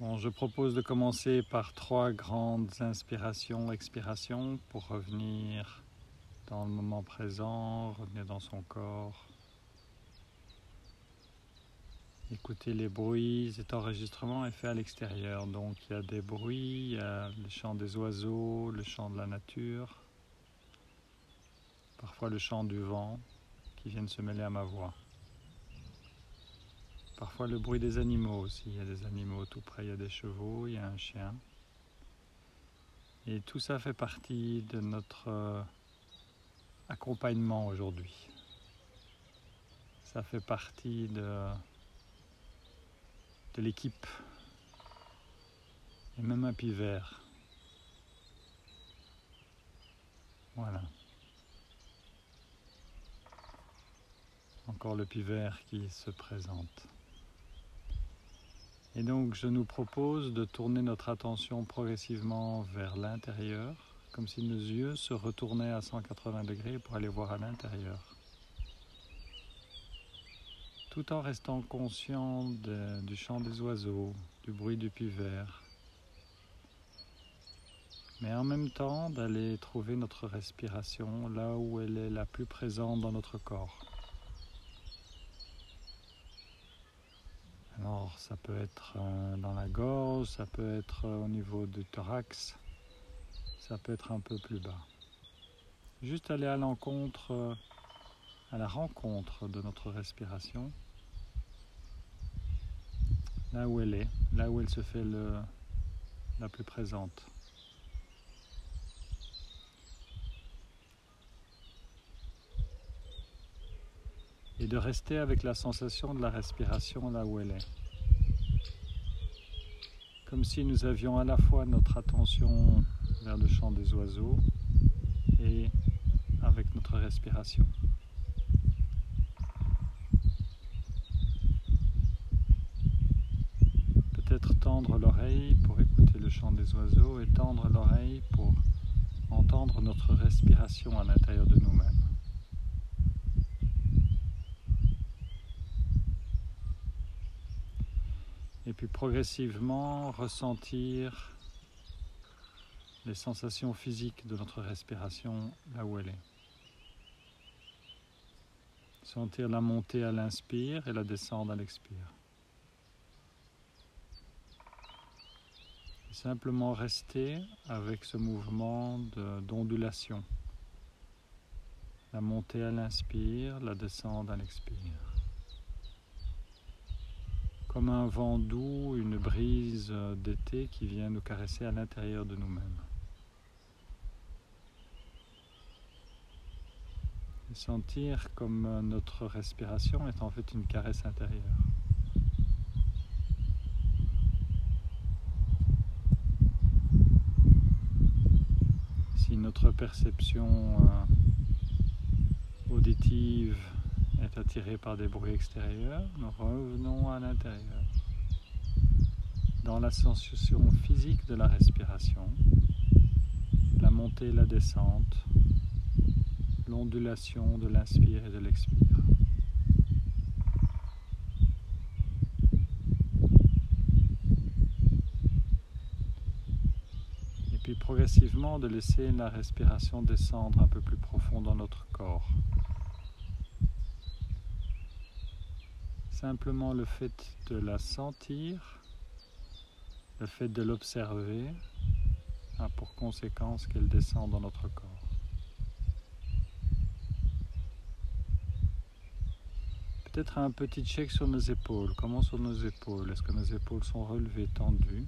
Bon, je propose de commencer par trois grandes inspirations, expirations pour revenir dans le moment présent, revenir dans son corps. Écouter les bruits, cet enregistrement est fait à l'extérieur, donc il y a des bruits, il y a le chant des oiseaux, le chant de la nature, parfois le chant du vent qui viennent se mêler à ma voix. Parfois le bruit des animaux aussi. Il y a des animaux tout près, il y a des chevaux, il y a un chien. Et tout ça fait partie de notre euh, accompagnement aujourd'hui. Ça fait partie de, de l'équipe. Et même un pivert. Voilà. Encore le pivert qui se présente. Et donc je nous propose de tourner notre attention progressivement vers l'intérieur, comme si nos yeux se retournaient à 180 degrés pour aller voir à l'intérieur. Tout en restant conscient du chant des oiseaux, du bruit du vert, mais en même temps d'aller trouver notre respiration là où elle est la plus présente dans notre corps. Alors ça peut être euh, dans la gorge, ça peut être euh, au niveau du thorax, ça peut être un peu plus bas. Juste aller à l'encontre, euh, à la rencontre de notre respiration, là où elle est, là où elle se fait la plus présente. Et de rester avec la sensation de la respiration là où elle est. Comme si nous avions à la fois notre attention vers le chant des oiseaux et avec notre respiration. Peut-être tendre l'oreille pour écouter le chant des oiseaux et tendre l'oreille pour entendre notre respiration à l'intérieur de nous-mêmes. Et puis progressivement ressentir les sensations physiques de notre respiration là où elle est. Sentir la montée à l'inspire et la descendre à l'expire. Simplement rester avec ce mouvement d'ondulation. La montée à l'inspire, la descente à l'expire comme un vent doux, une brise d'été qui vient nous caresser à l'intérieur de nous-mêmes. Sentir comme notre respiration est en fait une caresse intérieure. Si notre perception euh, auditive est attiré par des bruits extérieurs, nous revenons à l'intérieur. Dans la sensation physique de la respiration, la montée et la descente, l'ondulation de l'inspire et de l'expire. Et puis progressivement de laisser la respiration descendre un peu plus profond dans notre corps. Simplement le fait de la sentir, le fait de l'observer, a pour conséquence qu'elle descend dans notre corps. Peut-être un petit check sur nos épaules. Comment sur nos épaules? Est-ce que nos épaules sont relevées, tendues?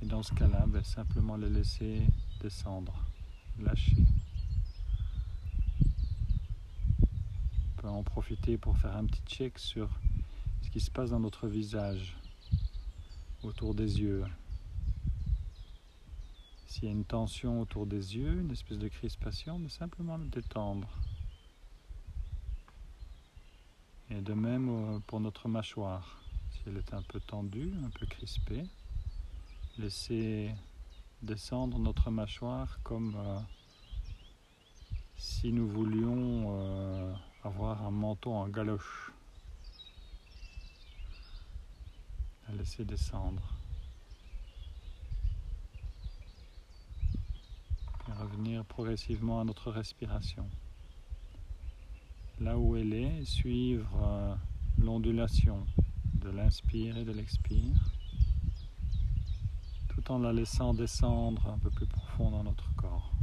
Et dans ce cas-là, ben, simplement les laisser descendre, lâcher. en profiter pour faire un petit check sur ce qui se passe dans notre visage, autour des yeux. S'il y a une tension autour des yeux, une espèce de crispation, mais simplement le détendre. Et de même euh, pour notre mâchoire. Si elle est un peu tendue, un peu crispée, laisser descendre notre mâchoire comme euh, si nous voulions euh, avoir un manteau en galoche. à laisser descendre. Et revenir progressivement à notre respiration. Là où elle est, suivre euh, l'ondulation de l'inspire et de l'expire, tout en la laissant descendre un peu plus profond dans notre corps.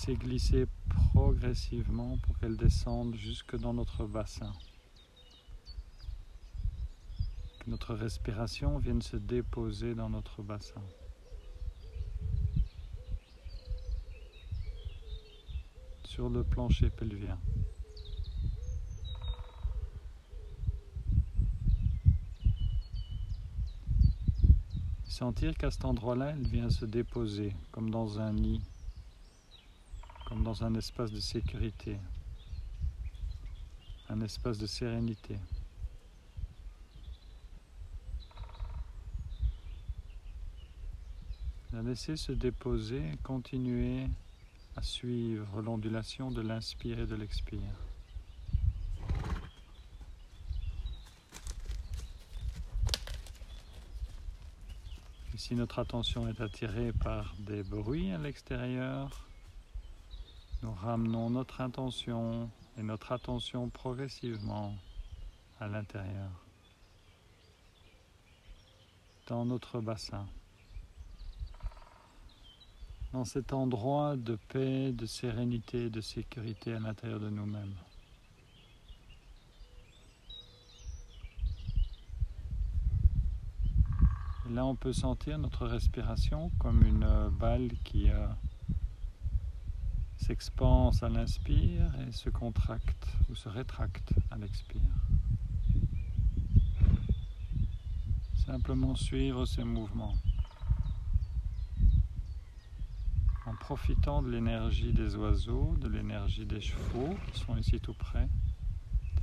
Laisser glisser progressivement pour qu'elle descende jusque dans notre bassin. Que notre respiration vienne se déposer dans notre bassin. Sur le plancher pelvien. Sentir qu'à cet endroit-là, elle vient se déposer comme dans un nid comme dans un espace de sécurité, un espace de sérénité. La laisser se déposer continuer à suivre l'ondulation de l'inspire et de l'expire. Si notre attention est attirée par des bruits à l'extérieur, nous ramenons notre intention et notre attention progressivement à l'intérieur, dans notre bassin, dans cet endroit de paix, de sérénité, de sécurité à l'intérieur de nous-mêmes. là, on peut sentir notre respiration comme une balle qui a s'expanse à l'inspire et se contracte ou se rétracte à l'expire. Simplement suivre ces mouvements en profitant de l'énergie des oiseaux, de l'énergie des chevaux qui sont ici tout près,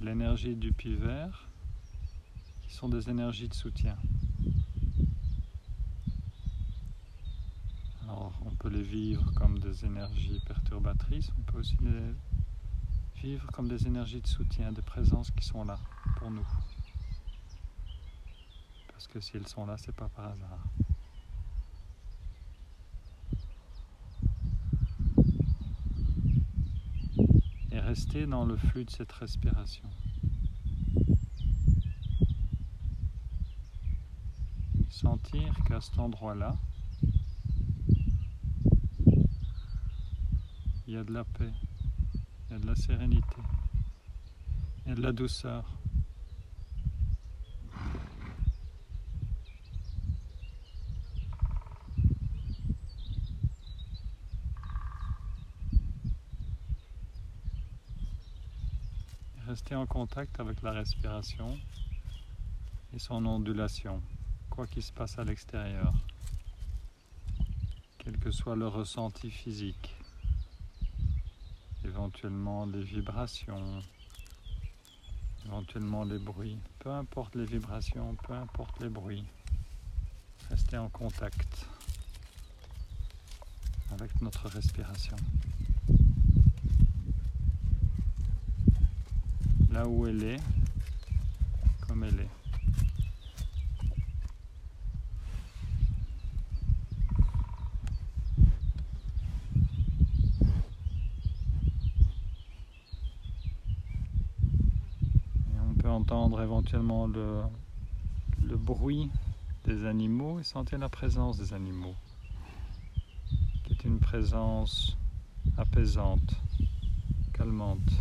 de l'énergie du pivert qui sont des énergies de soutien. Les vivre comme des énergies perturbatrices, on peut aussi les vivre comme des énergies de soutien, de présence qui sont là pour nous. Parce que si elles sont là, c'est pas par hasard. Et rester dans le flux de cette respiration. Sentir qu'à cet endroit-là, y a de la paix, il y a de la sérénité, il y a de la douceur. Rester en contact avec la respiration et son ondulation, quoi qu'il se passe à l'extérieur, quel que soit le ressenti physique éventuellement les vibrations, éventuellement les bruits. Peu importe les vibrations, peu importe les bruits, restez en contact avec notre respiration. Là où elle est, comme elle est. entendre éventuellement le, bruit des animaux et sentir la présence des animaux, qui est une présence apaisante, calmante,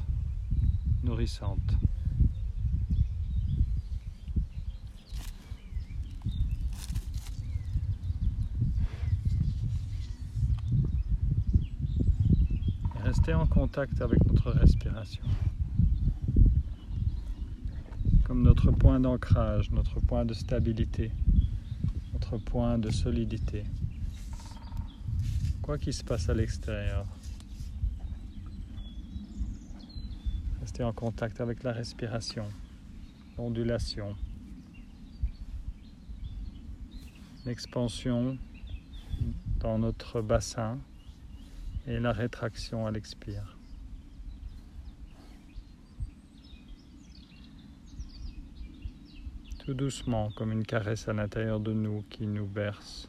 nourrissante. rester en contact avec notre respiration comme notre point d'ancrage, notre point de stabilité, notre point de solidité. Quoi qu'il se passe à l'extérieur, rester en contact avec la respiration, l'ondulation, l'expansion dans notre bassin et la rétraction à l'expire. Tout doucement, comme une caresse à l'intérieur de nous qui nous berce.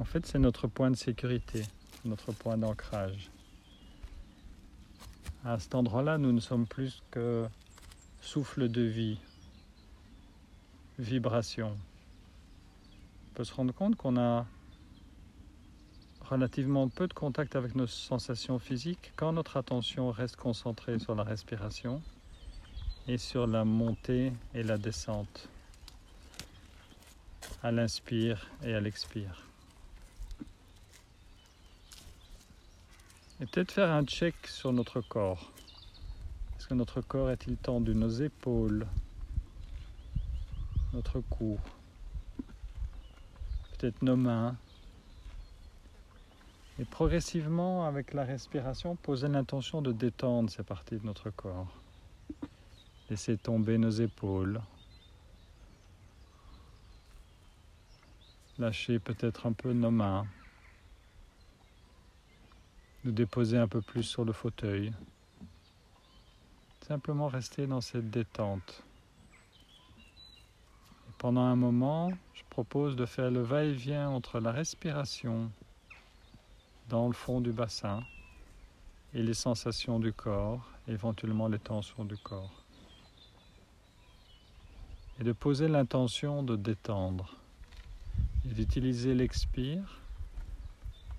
En fait, c'est notre point de sécurité, notre point d'ancrage. À cet endroit-là, nous ne sommes plus que souffle de vie, vibration. On peut se rendre compte qu'on a relativement peu de contact avec nos sensations physiques quand notre attention reste concentrée sur la respiration et sur la montée et la descente à l'inspire et à l'expire. Et peut-être faire un check sur notre corps. Est-ce que notre corps est-il tendu? Nos épaules, notre cou, peut-être nos mains. Et progressivement, avec la respiration, poser l'intention de détendre ces parties de notre corps. Laisser tomber nos épaules. Lâcher peut-être un peu nos mains nous déposer un peu plus sur le fauteuil. Simplement rester dans cette détente. Pendant un moment, je propose de faire le va-et-vient entre la respiration dans le fond du bassin et les sensations du corps, éventuellement les tensions du corps. Et de poser l'intention de détendre et d'utiliser l'expire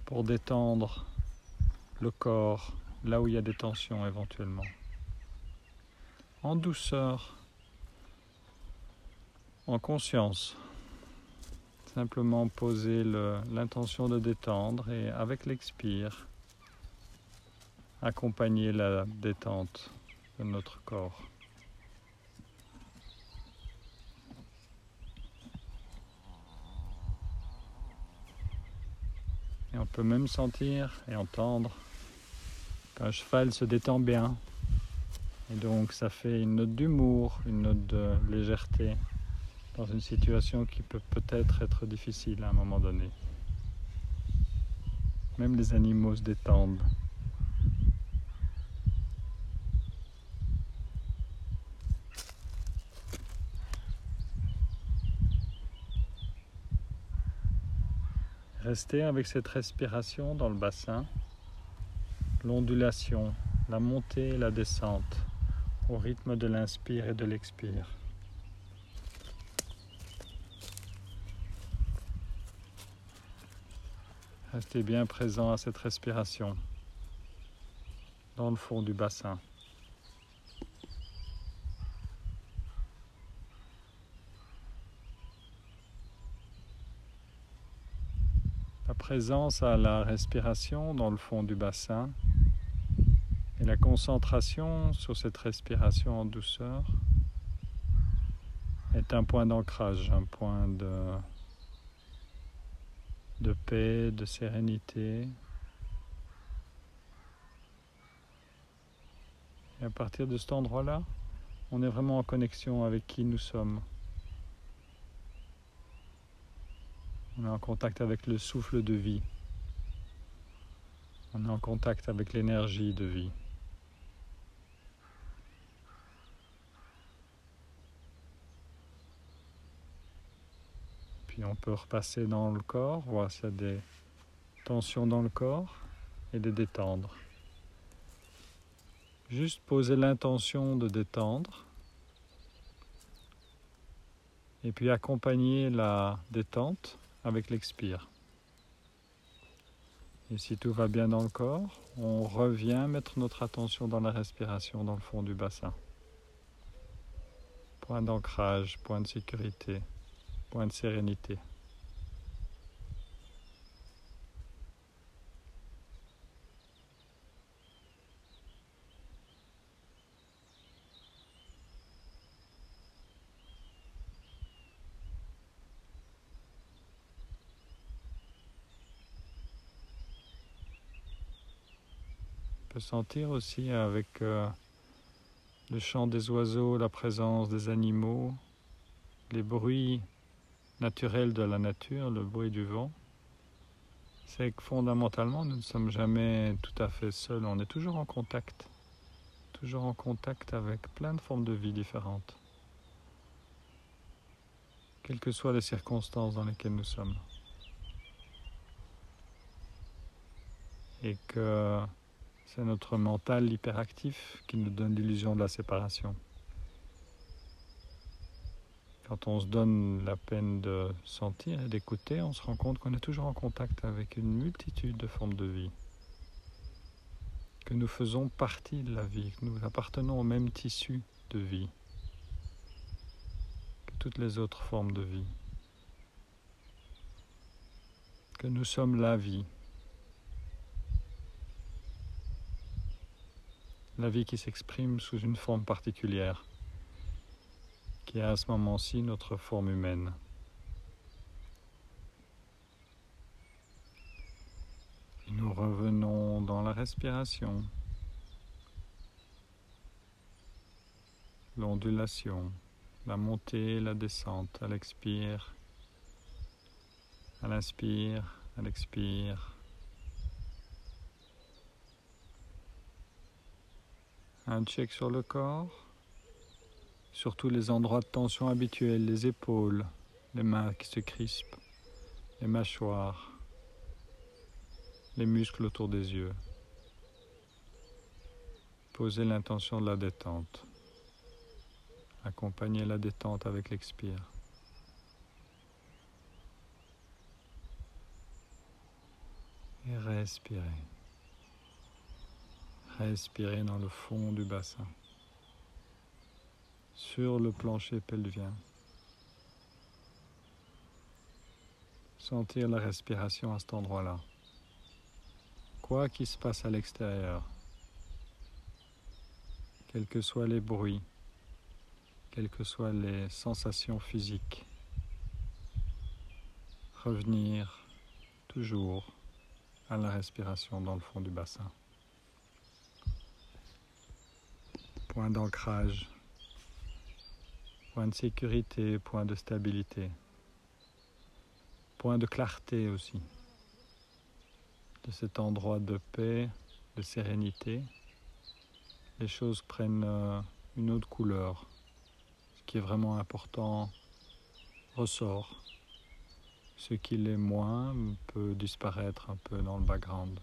pour détendre le corps, là où il y a des tensions éventuellement. En douceur, en conscience. Simplement poser l'intention de détendre et avec l'expire, accompagner la détente de notre corps. Et on peut même sentir et entendre un cheval se détend bien. Et donc ça fait une note d'humour, une note de légèreté dans une situation qui peut peut-être être difficile à un moment donné. Même les animaux se détendent. Restez avec cette respiration dans le bassin l'ondulation, la montée et la descente au rythme de l'inspire et de l'expire. Restez bien présent à cette respiration dans le fond du bassin. Présence à la respiration dans le fond du bassin et la concentration sur cette respiration en douceur est un point d'ancrage, un point de, de paix, de sérénité. Et à partir de cet endroit-là, on est vraiment en connexion avec qui nous sommes. On est en contact avec le souffle de vie. On est en contact avec l'énergie de vie. on peut repasser dans le corps, voir s'il y a des tensions dans le corps et les détendre. Juste poser l'intention de détendre et puis accompagner la détente avec l'expire. Et si tout va bien dans le corps, on revient mettre notre attention dans la respiration dans le fond du bassin. Point d'ancrage, point de sécurité point de sérénité. Sentir aussi avec euh, le chant des oiseaux, la présence des animaux, les bruits naturel de la nature, le bruit du vent, c'est que fondamentalement, nous ne sommes jamais tout à fait seuls, on est toujours en contact, toujours en contact avec plein de formes de vie différentes. quelles que soient les circonstances dans lesquelles nous sommes. Et que c'est notre mental hyperactif qui nous donne l'illusion de la séparation. Quand on se donne la peine de sentir et d'écouter, on se rend compte qu'on est toujours en contact avec une multitude de formes de vie, que nous faisons partie de la vie, que nous appartenons au même tissu de vie que toutes les autres formes de vie, que nous sommes la vie, la vie qui s'exprime sous une forme particulière qui est à ce moment-ci notre forme humaine. Nous revenons dans la respiration, l'ondulation, la montée, la descente, à l'expire, à l'inspire, à l'expire. Un check sur le corps surtout les endroits de tension habituels, les épaules, les mains qui se crispent, les mâchoires, les muscles autour des yeux. Posez l'intention de la détente. Accompagnez la détente avec l'expire. Et respirez. Respirez dans le fond du bassin sur le plancher pelvien. Sentir la respiration à cet endroit-là. Quoi qu'il se passe à l'extérieur, quels que soient les bruits, quelles que soient les sensations physiques, revenir toujours à la respiration dans le fond du bassin. Point d'ancrage point de sécurité, point de stabilité, point de clarté aussi, de cet endroit de paix, de sérénité, les choses prennent euh, une autre couleur. Ce qui est vraiment important ressort. Ce qui l'est moins peut disparaître un peu dans le background.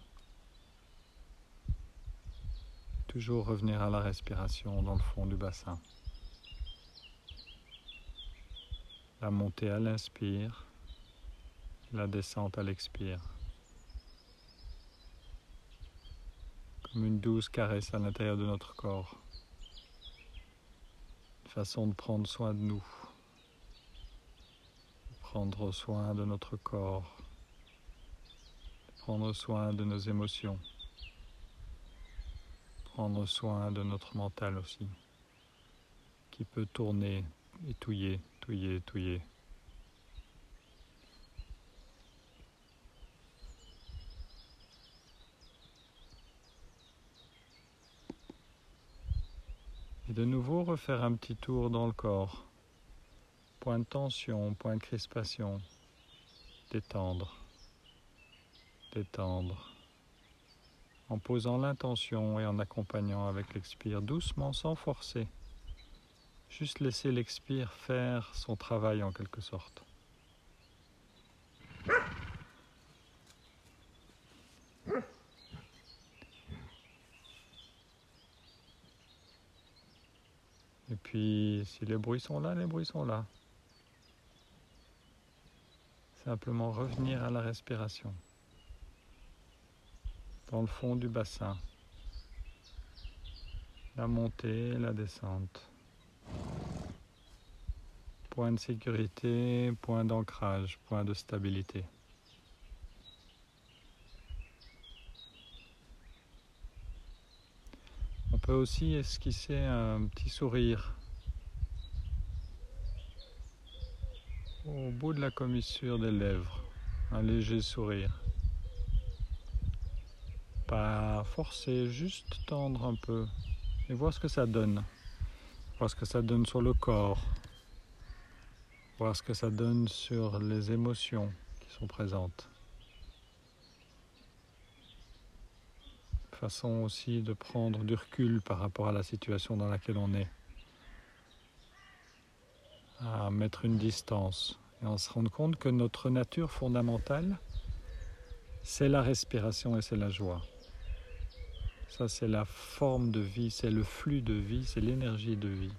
Toujours revenir à la respiration dans le fond du bassin. La montée à l'inspire, la descente à l'expire. Comme une douce caresse à l'intérieur de notre corps. Une façon de prendre soin de nous. prendre soin de notre corps. prendre soin de nos émotions. Prendre soin de notre mental aussi. Qui peut tourner et touiller touiller, touiller. Et de nouveau refaire un petit tour dans le corps. Point de tension, point de crispation. Détendre. Détendre. En posant l'intention et en accompagnant avec l'expire doucement sans forcer. Juste laisser l'expire faire son travail en quelque sorte. Et puis, si les bruits sont là, les bruits sont là. Simplement revenir à la respiration. Dans le fond du bassin. La montée, la descente. Point de sécurité, point d'ancrage, point de stabilité. On peut aussi esquisser un petit sourire au bout de la commissure des lèvres, un léger sourire. Pas forcer, juste tendre un peu et voir ce que ça donne. Voir ce que ça donne sur le corps, voir ce que ça donne sur les émotions qui sont présentes. Façon aussi de prendre du recul par rapport à la situation dans laquelle on est. À mettre une distance et à se rendre compte que notre nature fondamentale, c'est la respiration et c'est la joie. Ça, c'est la forme de vie, c'est le flux de vie, c'est l'énergie de vie.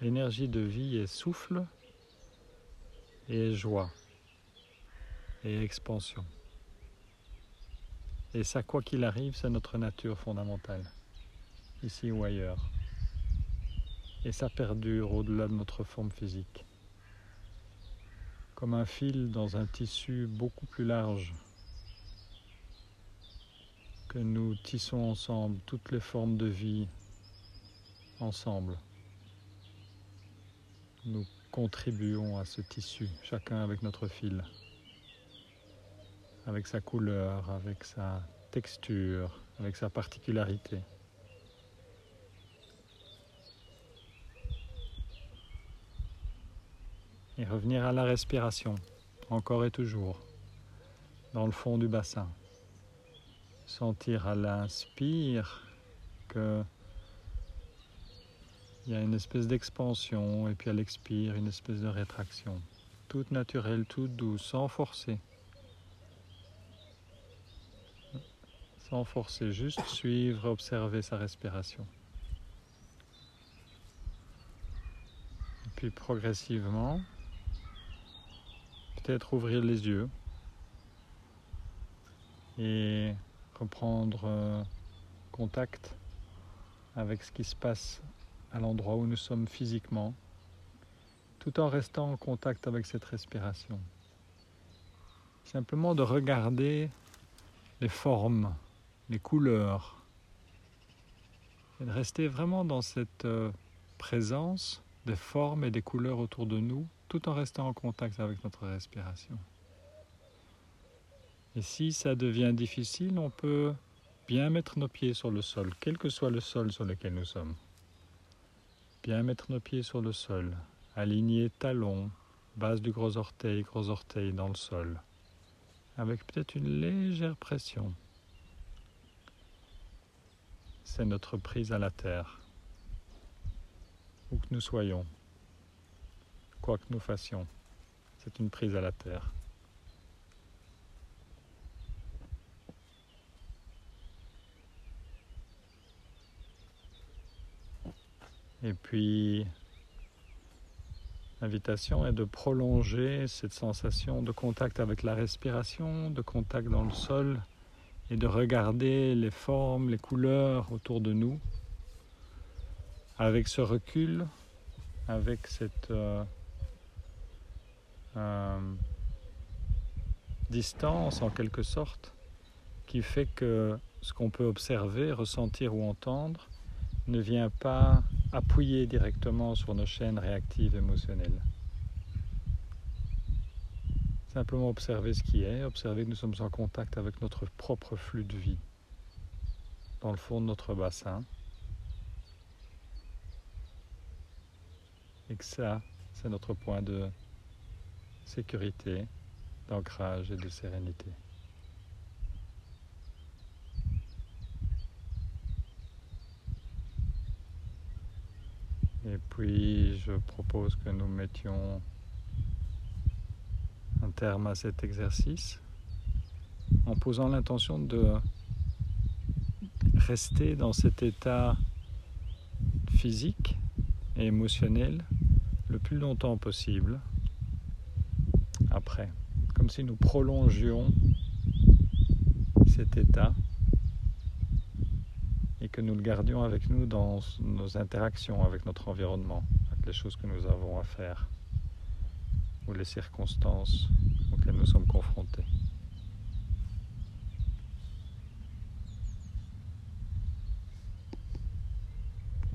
L'énergie de vie est souffle et joie et expansion. Et ça, quoi qu'il arrive, c'est notre nature fondamentale, ici ou ailleurs. Et ça perdure au-delà de notre forme physique, comme un fil dans un tissu beaucoup plus large que nous tissons ensemble toutes les formes de vie ensemble. Nous contribuons à ce tissu, chacun avec notre fil, avec sa couleur, avec sa texture, avec sa particularité. Et revenir à la respiration, encore et toujours, dans le fond du bassin sentir à l'inspire que il y a une espèce d'expansion et puis à l'expire une espèce de rétraction. Toute naturelle, toute douce, sans forcer. Sans forcer, juste suivre, observer sa respiration. Et puis progressivement, peut-être ouvrir les yeux et reprendre euh, contact avec ce qui se passe à l'endroit où nous sommes physiquement, tout en restant en contact avec cette respiration. Simplement de regarder les formes, les couleurs, et de rester vraiment dans cette euh, présence des formes et des couleurs autour de nous, tout en restant en contact avec notre respiration. Et si ça devient difficile, on peut bien mettre nos pieds sur le sol, quel que soit le sol sur lequel nous sommes. Bien mettre nos pieds sur le sol, aligner talons, base du gros orteil, gros orteil dans le sol, avec peut-être une légère pression. C'est notre prise à la terre, où que nous soyons, quoi que nous fassions, c'est une prise à la terre. Et puis, l'invitation est de prolonger cette sensation de contact avec la respiration, de contact dans le sol, et de regarder les formes, les couleurs autour de nous, avec ce recul, avec cette euh, euh, distance en quelque sorte, qui fait que ce qu'on peut observer, ressentir ou entendre ne vient pas appuyer directement sur nos chaînes réactives émotionnelles. Simplement observer ce qui est, observer que nous sommes en contact avec notre propre flux de vie dans le fond de notre bassin. Et que ça, c'est notre point de sécurité, d'ancrage et de sérénité. Et puis je propose que nous mettions un terme à cet exercice en posant l'intention de rester dans cet état physique et émotionnel le plus longtemps possible après, comme si nous prolongions cet état que nous le gardions avec nous dans nos interactions avec notre environnement, avec les choses que nous avons à faire ou les circonstances auxquelles nous sommes confrontés.